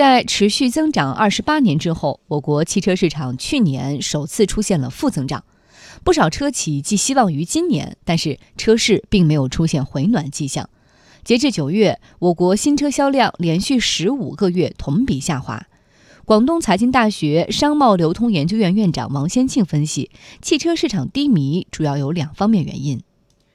在持续增长二十八年之后，我国汽车市场去年首次出现了负增长。不少车企寄希望于今年，但是车市并没有出现回暖迹象。截至九月，我国新车销量连续十五个月同比下滑。广东财经大学商贸流通研究院院长王先庆分析，汽车市场低迷主要有两方面原因。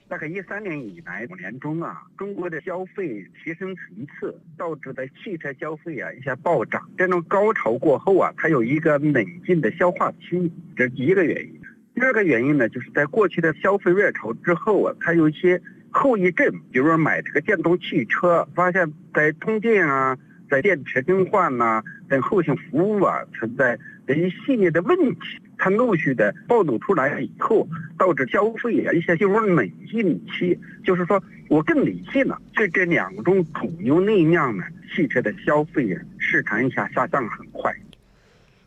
大概一三年以来五年中啊，中国的消费提升层次导致的汽车消费啊一下暴涨。这种高潮过后啊，它有一个冷静的消化期，这是第一个原因。第二个原因呢，就是在过去的消费热潮之后啊，它有一些后遗症，比如说买这个电动汽车，发现在充电啊。在电池更换呐等后勤服务啊存在的一系列的问题，它陆续的暴露出来以后，导致消费啊一些进入冷静期，就是说我更理性了。这这两种主流内量呢，汽车的消费啊市场一下下降很快。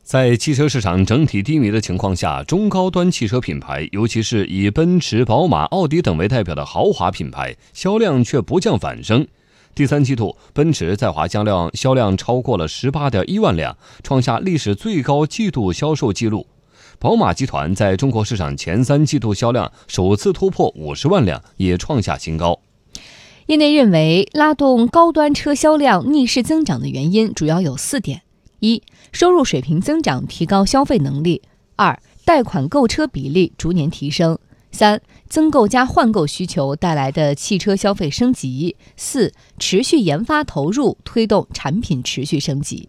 在汽车市场整体低迷的情况下，中高端汽车品牌，尤其是以奔驰、宝马、奥迪等为代表的豪华品牌，销量却不降反升。第三季度，奔驰在华销量销量超过了十八点一万辆，创下历史最高季度销售记录。宝马集团在中国市场前三季度销量首次突破五十万辆，也创下新高。业内认为，拉动高端车销量逆势增长的原因主要有四点：一、收入水平增长，提高消费能力；二、贷款购车比例逐年提升。三、增购加换购需求带来的汽车消费升级；四、持续研发投入推动产品持续升级。